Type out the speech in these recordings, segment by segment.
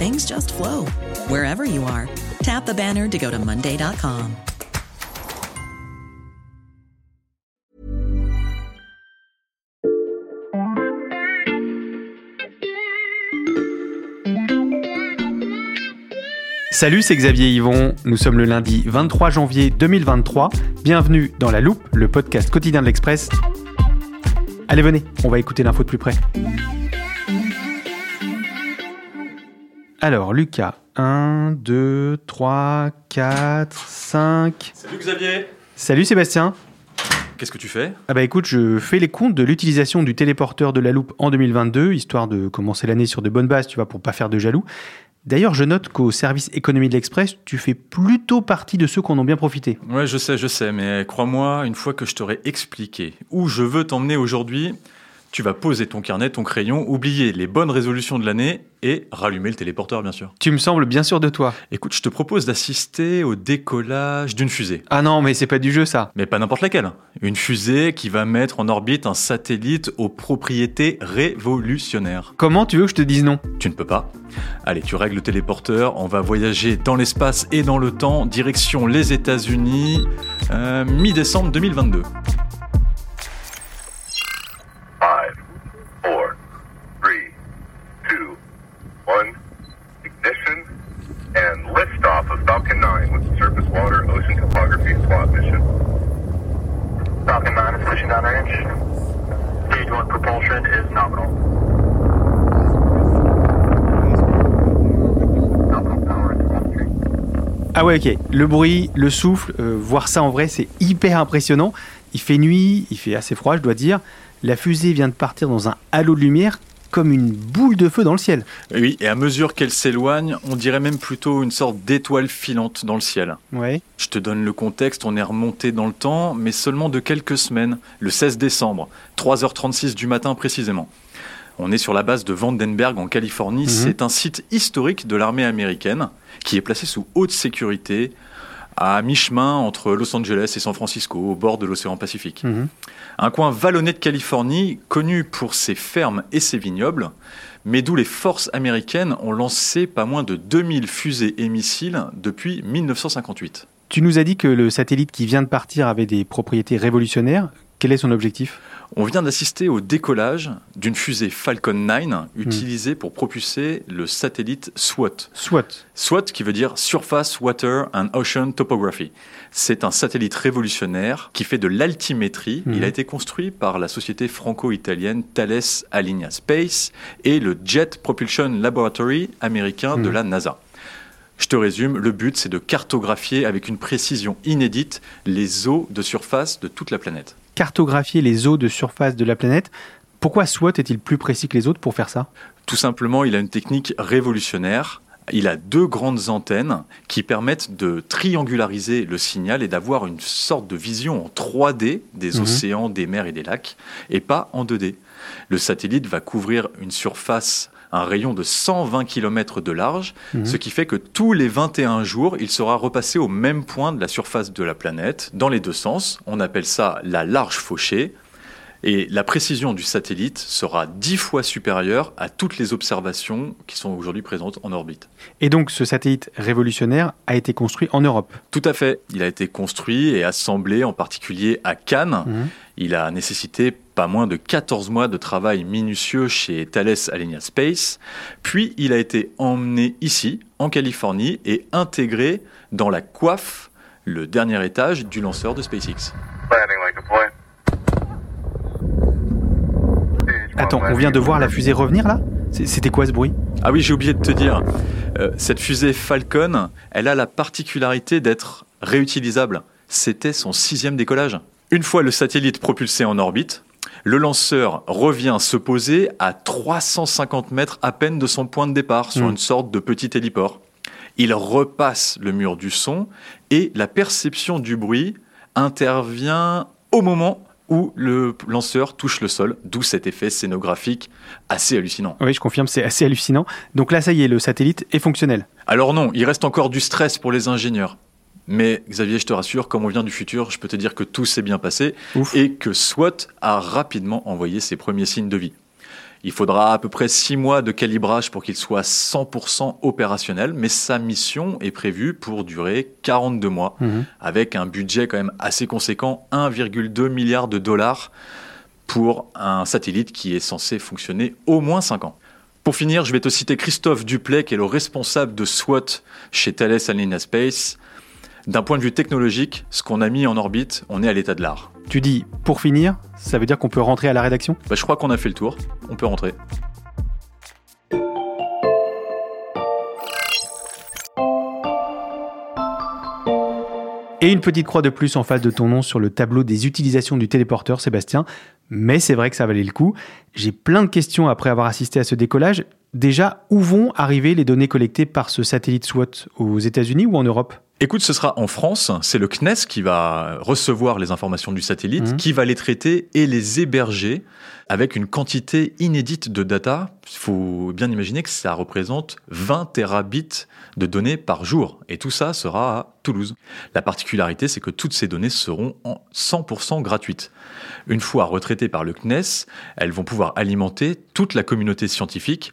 things just flow wherever you are. Tap the banner to go to Monday.com. Salut, c'est Xavier Yvon. Nous sommes le lundi 23 janvier 2023. Bienvenue dans La Loupe, le podcast quotidien de l'Express. Allez, venez, on va écouter l'info de plus près. Alors, Lucas, 1, 2, 3, 4, 5. Salut Xavier Salut Sébastien. Qu'est-ce que tu fais? Ah bah écoute, je fais les comptes de l'utilisation du téléporteur de la loupe en 2022, histoire de commencer l'année sur de bonnes bases, tu vois, pour pas faire de jaloux. D'ailleurs, je note qu'au service économie de l'Express, tu fais plutôt partie de ceux qui en ont bien profité. Ouais, je sais, je sais, mais crois-moi, une fois que je t'aurai expliqué où je veux t'emmener aujourd'hui, tu vas poser ton carnet, ton crayon, oublier les bonnes résolutions de l'année et rallumer le téléporteur, bien sûr. Tu me sembles bien sûr de toi. Écoute, je te propose d'assister au décollage d'une fusée. Ah non, mais c'est pas du jeu ça. Mais pas n'importe laquelle. Une fusée qui va mettre en orbite un satellite aux propriétés révolutionnaires. Comment tu veux que je te dise non? Tu ne peux pas. Allez, tu règles le téléporteur, on va voyager dans l'espace et dans le temps, direction les États-Unis, euh, mi-décembre 2022. Five, four, three, two, one. Ignition and liftoff of Falcon 9 with the Surface Water Ocean Topography SWAT mission. Falcon 9 is pushing downrange. Stage 1 propulsion is nominal. Nominal power is 1 Ah ouais, ok. Le bruit, le souffle, euh, voir ça en vrai, c'est hyper impressionnant. Il fait nuit, il fait assez froid, je dois dire. La fusée vient de partir dans un halo de lumière comme une boule de feu dans le ciel. Oui, et à mesure qu'elle s'éloigne, on dirait même plutôt une sorte d'étoile filante dans le ciel. Ouais. Je te donne le contexte, on est remonté dans le temps, mais seulement de quelques semaines, le 16 décembre, 3h36 du matin précisément. On est sur la base de Vandenberg en Californie. C'est un site historique de l'armée américaine qui est placé sous haute sécurité à mi-chemin entre Los Angeles et San Francisco, au bord de l'océan Pacifique. Mhm. Un coin vallonné de Californie, connu pour ses fermes et ses vignobles, mais d'où les forces américaines ont lancé pas moins de 2000 fusées et missiles depuis 1958. Tu nous as dit que le satellite qui vient de partir avait des propriétés révolutionnaires. Quel est son objectif? On vient d'assister au décollage d'une fusée Falcon 9 utilisée pour propulser le satellite SWOT. Soit. SWOT qui veut dire Surface Water and Ocean Topography. C'est un satellite révolutionnaire qui fait de l'altimétrie. Mhm. Il a été construit par la société franco-italienne Thales Alenia Space et le Jet Propulsion Laboratory américain de Mhm. la NASA. Je te résume, le but c'est de cartographier avec une précision inédite les eaux de surface de toute la planète. Cartographier les eaux de surface de la planète. Pourquoi SWOT est-il plus précis que les autres pour faire ça? Tout simplement, il a une technique révolutionnaire. Il a deux grandes antennes qui permettent de triangulariser le signal et d'avoir une sorte de vision en 3D des Mhm. océans, des mers et des lacs, et pas en 2D. Le satellite va couvrir une surface, un rayon de 120 km de large, Mhm. ce qui fait que tous les 21 jours, il sera repassé au même point de la surface de la planète, dans les deux sens. On appelle ça la large fauchée. Et la précision du satellite sera dix fois supérieure à toutes les observations qui sont aujourd'hui présentes en orbite. Et donc ce satellite révolutionnaire a été construit en Europe Tout à fait. Il a été construit et assemblé en particulier à Cannes. Mhm. Il a nécessité pas moins de 14 mois de travail minutieux chez Thales Alenia Space. Puis il a été emmené ici, en Californie, et intégré dans la coiffe, le dernier étage du lanceur de SpaceX. Attends, on vient de voir la fusée revenir là? C'était quoi ce bruit? Ah oui, j'ai oublié de te dire, euh, cette fusée Falcon, elle a la particularité d'être réutilisable. C'était son sixième décollage. Une fois le satellite propulsé en orbite, le lanceur revient se poser à 350 mètres à peine de son point de départ sur Mm. une sorte de petit héliport. Il repasse le mur du son et la perception du bruit intervient au moment où le lanceur touche le sol, d'où cet effet scénographique assez hallucinant. Oui, je confirme, c'est assez hallucinant. Donc là, ça y est, le satellite est fonctionnel. Alors non, il reste encore du stress pour les ingénieurs. Mais Xavier, je te rassure, comme on vient du futur, je peux te dire que tout s'est bien passé Ouf. et que SWAT a rapidement envoyé ses premiers signes de vie. Il faudra à peu près six mois de calibrage pour qu'il soit 100% opérationnel, mais sa mission est prévue pour durer 42 mois, Mhm. avec un budget quand même assez conséquent, 1,2 milliard de dollars pour un satellite qui est censé fonctionner au moins 5 ans. Pour finir, je vais te citer Christophe Duplay, qui est le responsable de SWAT chez Thales Alenia Space. D'un point de vue technologique, ce qu'on a mis en orbite, on est à l'état de l'art. Tu dis, pour finir, ça veut dire qu'on peut rentrer à la rédaction? Bah, je crois qu'on a fait le tour, on peut rentrer. Et une petite croix de plus en face de ton nom sur le tableau des utilisations du téléporteur, Sébastien. Mais c'est vrai que ça valait le coup. J'ai plein de questions après avoir assisté à ce décollage. Déjà, où vont arriver les données collectées par ce satellite SWAT Aux États-Unis ou en Europe? Écoute, ce sera en France, c'est le CNES qui va recevoir les informations du satellite, Mhm. qui va les traiter et les héberger avec une quantité inédite de data. Il faut bien imaginer que ça représente 20 terabits de données par jour. Et tout ça sera à Toulouse. La particularité, c'est que toutes ces données seront en 100% gratuites. Une fois retraitées par le CNES, elles vont pouvoir alimenter toute la communauté scientifique,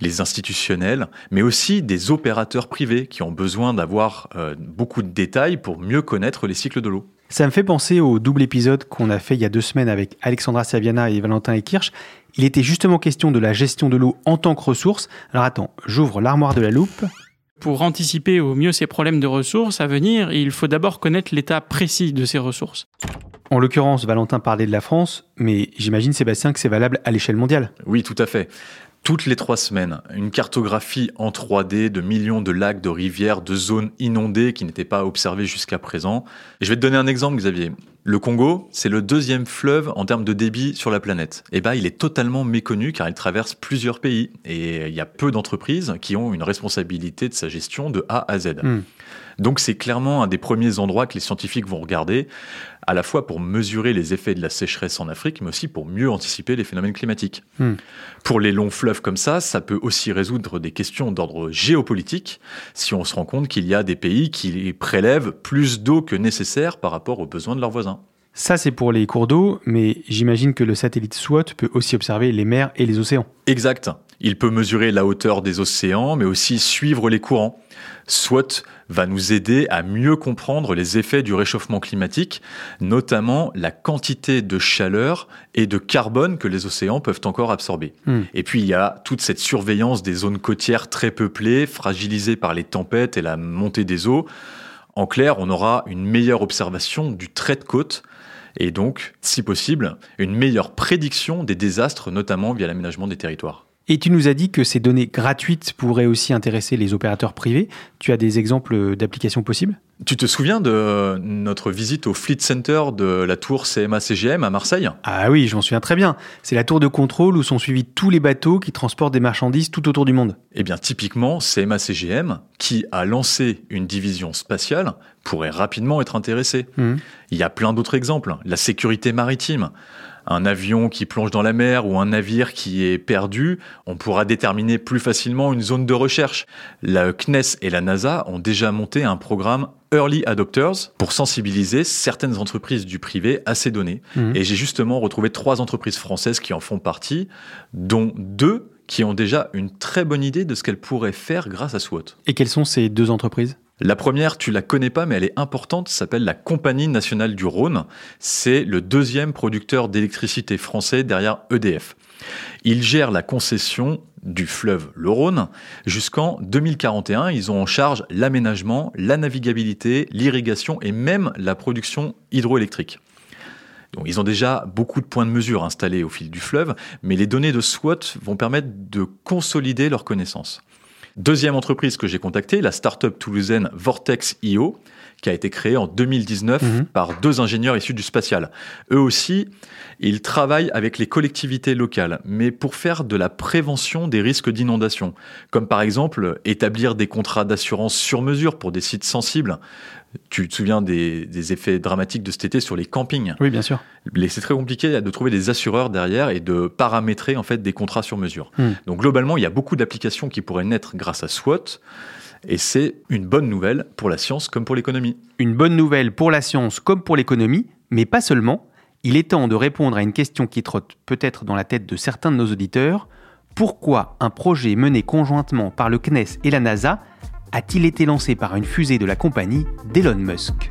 les institutionnels, mais aussi des opérateurs privés qui ont besoin d'avoir euh, beaucoup de détails pour mieux connaître les cycles de l'eau. Ça me fait penser au double épisode qu'on a fait il y a deux semaines avec Alexandra Saviana et Valentin Ekirch. Il était justement question de la gestion de l'eau en tant que ressource. Alors attends, j'ouvre l'armoire de la loupe. Pour anticiper au mieux ces problèmes de ressources à venir, il faut d'abord connaître l'état précis de ces ressources. En l'occurrence, Valentin parlait de la France, mais j'imagine, Sébastien, que c'est valable à l'échelle mondiale. Oui, tout à fait. Toutes les trois semaines, une cartographie en 3D de millions de lacs, de rivières, de zones inondées qui n'étaient pas observées jusqu'à présent. Et je vais te donner un exemple, Xavier. Le Congo, c'est le deuxième fleuve en termes de débit sur la planète. Et ben, il est totalement méconnu car il traverse plusieurs pays. Et il y a peu d'entreprises qui ont une responsabilité de sa gestion de A à Z. Hmm. Donc c'est clairement un des premiers endroits que les scientifiques vont regarder, à la fois pour mesurer les effets de la sécheresse en Afrique, mais aussi pour mieux anticiper les phénomènes climatiques. Hmm. Pour les longs fleuves comme ça, ça peut aussi résoudre des questions d'ordre géopolitique, si on se rend compte qu'il y a des pays qui prélèvent plus d'eau que nécessaire par rapport aux besoins de leurs voisins. Ça, c'est pour les cours d'eau, mais j'imagine que le satellite SWAT peut aussi observer les mers et les océans. Exact. Il peut mesurer la hauteur des océans, mais aussi suivre les courants. SWAT va nous aider à mieux comprendre les effets du réchauffement climatique, notamment la quantité de chaleur et de carbone que les océans peuvent encore absorber. Hmm. Et puis il y a toute cette surveillance des zones côtières très peuplées, fragilisées par les tempêtes et la montée des eaux. En clair, on aura une meilleure observation du trait de côte et donc, si possible, une meilleure prédiction des désastres, notamment via l'aménagement des territoires. Et tu nous as dit que ces données gratuites pourraient aussi intéresser les opérateurs privés. Tu as des exemples d'applications possibles? Tu te souviens de notre visite au Fleet Center de la tour CMA-CGM à Marseille? Ah oui, je m'en souviens très bien. C'est la tour de contrôle où sont suivis tous les bateaux qui transportent des marchandises tout autour du monde. Eh bien, typiquement, CMA-CGM, qui a lancé une division spatiale, pourrait rapidement être intéressé. Mhm. Il y a plein d'autres exemples. La sécurité maritime. Un avion qui plonge dans la mer ou un navire qui est perdu, on pourra déterminer plus facilement une zone de recherche. La CNES et la NASA ont déjà monté un programme Early Adopters pour sensibiliser certaines entreprises du privé à ces données. Mhm. Et j'ai justement retrouvé trois entreprises françaises qui en font partie, dont deux qui ont déjà une très bonne idée de ce qu'elles pourraient faire grâce à SWOT. Et quelles sont ces deux entreprises? La première, tu la connais pas, mais elle est importante, s'appelle la Compagnie nationale du Rhône. C'est le deuxième producteur d'électricité français derrière EDF. Il gère la concession du fleuve le Rhône jusqu'en 2041. Ils ont en charge l'aménagement, la navigabilité, l'irrigation et même la production hydroélectrique. Ils ont déjà beaucoup de points de mesure installés au fil du fleuve, mais les données de SWOT vont permettre de consolider leurs connaissances. Deuxième entreprise que j'ai contactée, la start-up toulousaine Vortex.io, qui a été créée en 2019 Mhm. par deux ingénieurs issus du spatial. Eux aussi, ils travaillent avec les collectivités locales, mais pour faire de la prévention des risques d'inondation, comme par exemple établir des contrats d'assurance sur mesure pour des sites sensibles. Tu te souviens des, des effets dramatiques de cet été sur les campings Oui, bien sûr. c'est très compliqué de trouver des assureurs derrière et de paramétrer en fait des contrats sur mesure. Hmm. Donc globalement, il y a beaucoup d'applications qui pourraient naître grâce à SWOT et c'est une bonne nouvelle pour la science comme pour l'économie. Une bonne nouvelle pour la science comme pour l'économie, mais pas seulement. Il est temps de répondre à une question qui trotte peut-être dans la tête de certains de nos auditeurs. Pourquoi un projet mené conjointement par le CNES et la NASA a-t-il été lancé par une fusée de la compagnie d'Elon Musk?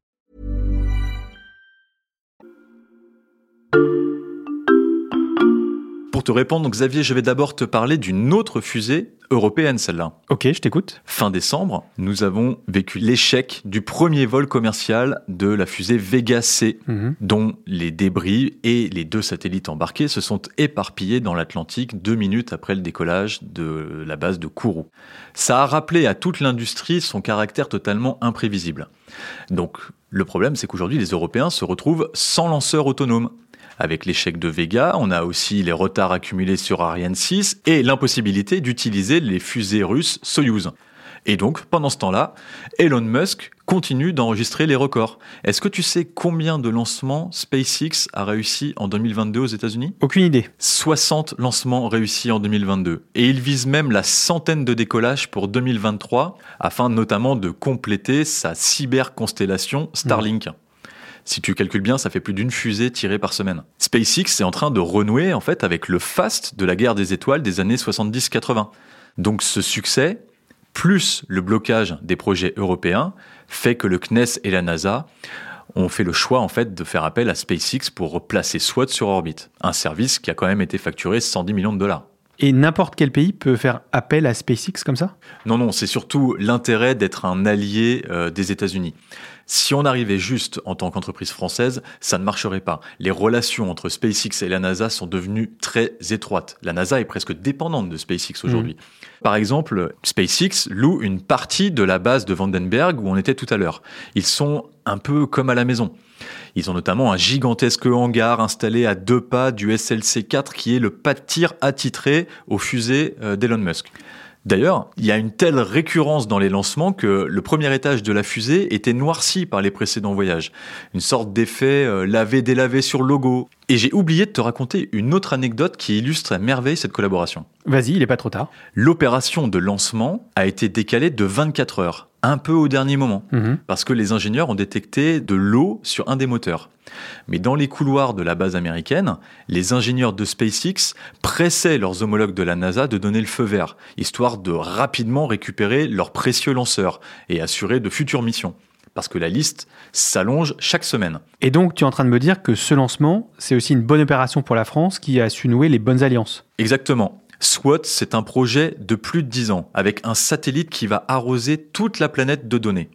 Pour te répondre, Xavier, je vais d'abord te parler d'une autre fusée européenne, celle-là. Ok, je t'écoute. Fin décembre, nous avons vécu l'échec du premier vol commercial de la fusée Vega C, Mhm. dont les débris et les deux satellites embarqués se sont éparpillés dans l'Atlantique deux minutes après le décollage de la base de Kourou. Ça a rappelé à toute l'industrie son caractère totalement imprévisible. Donc, le problème, c'est qu'aujourd'hui, les Européens se retrouvent sans lanceur autonome. Avec l'échec de Vega, on a aussi les retards accumulés sur Ariane 6 et l'impossibilité d'utiliser les fusées russes Soyuz. Et donc, pendant ce temps-là, Elon Musk continue d'enregistrer les records. Est-ce que tu sais combien de lancements SpaceX a réussi en 2022 aux États-Unis? Aucune idée. 60 lancements réussis en 2022. Et il vise même la centaine de décollages pour 2023, afin notamment de compléter sa cyberconstellation Starlink. Si tu calcules bien, ça fait plus d'une fusée tirée par semaine. SpaceX est en train de renouer en fait avec le fast de la guerre des étoiles des années 70-80. Donc ce succès, plus le blocage des projets européens, fait que le CNES et la NASA ont fait le choix en fait de faire appel à SpaceX pour replacer SWOT sur orbite, un service qui a quand même été facturé 110 millions de dollars. Et n'importe quel pays peut faire appel à SpaceX comme ça? Non, non, c'est surtout l'intérêt d'être un allié euh, des États-Unis. Si on arrivait juste en tant qu'entreprise française, ça ne marcherait pas. Les relations entre SpaceX et la NASA sont devenues très étroites. La NASA est presque dépendante de SpaceX aujourd'hui. Par exemple, SpaceX loue une partie de la base de Vandenberg où on était tout à l'heure. Ils sont un peu comme à la maison. Ils ont notamment un gigantesque hangar installé à deux pas du SLC-4 qui est le pas de tir attitré aux fusées euh, d'Elon Musk. D'ailleurs, il y a une telle récurrence dans les lancements que le premier étage de la fusée était noirci par les précédents voyages. Une sorte d'effet euh, lavé-délavé sur le logo. Et j'ai oublié de te raconter une autre anecdote qui illustre à merveille cette collaboration. Vas-y, il est pas trop tard. L'opération de lancement a été décalée de 24 heures, un peu au dernier moment, Mhm. parce que les ingénieurs ont détecté de l'eau sur un des moteurs. Mais dans les couloirs de la base américaine, les ingénieurs de SpaceX pressaient leurs homologues de la NASA de donner le feu vert, histoire de rapidement récupérer leurs précieux lanceurs et assurer de futures missions. Parce que la liste s'allonge chaque semaine. Et donc, tu es en train de me dire que ce lancement, c'est aussi une bonne opération pour la France qui a su nouer les bonnes alliances. Exactement. SWOT, c'est un projet de plus de 10 ans, avec un satellite qui va arroser toute la planète de données.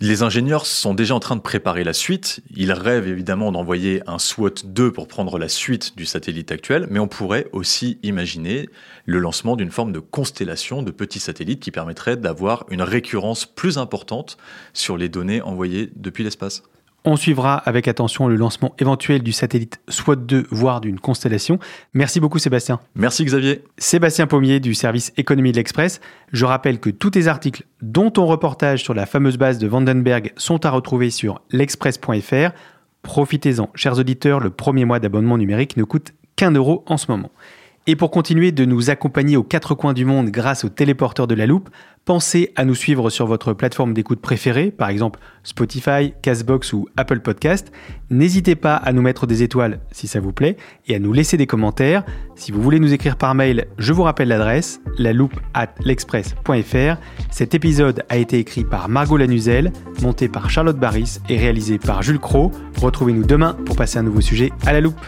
Les ingénieurs sont déjà en train de préparer la suite. Ils rêvent évidemment d'envoyer un SWOT 2 pour prendre la suite du satellite actuel, mais on pourrait aussi imaginer le lancement d'une forme de constellation de petits satellites qui permettrait d'avoir une récurrence plus importante sur les données envoyées depuis l'espace. On suivra avec attention le lancement éventuel du satellite SWOT 2, voire d'une constellation. Merci beaucoup Sébastien. Merci Xavier. Sébastien Pommier du service économie de l'Express. Je rappelle que tous tes articles, dont ton reportage sur la fameuse base de Vandenberg, sont à retrouver sur l'express.fr. Profitez-en, chers auditeurs, le premier mois d'abonnement numérique ne coûte qu'un euro en ce moment. Et pour continuer de nous accompagner aux quatre coins du monde grâce au téléporteur de la loupe, pensez à nous suivre sur votre plateforme d'écoute préférée, par exemple Spotify, Castbox ou Apple Podcast. N'hésitez pas à nous mettre des étoiles si ça vous plaît et à nous laisser des commentaires. Si vous voulez nous écrire par mail, je vous rappelle l'adresse, la loupe at l'express.fr. Cet épisode a été écrit par Margot Lanuzel, monté par Charlotte Barris et réalisé par Jules Cro. Retrouvez-nous demain pour passer un nouveau sujet à la loupe.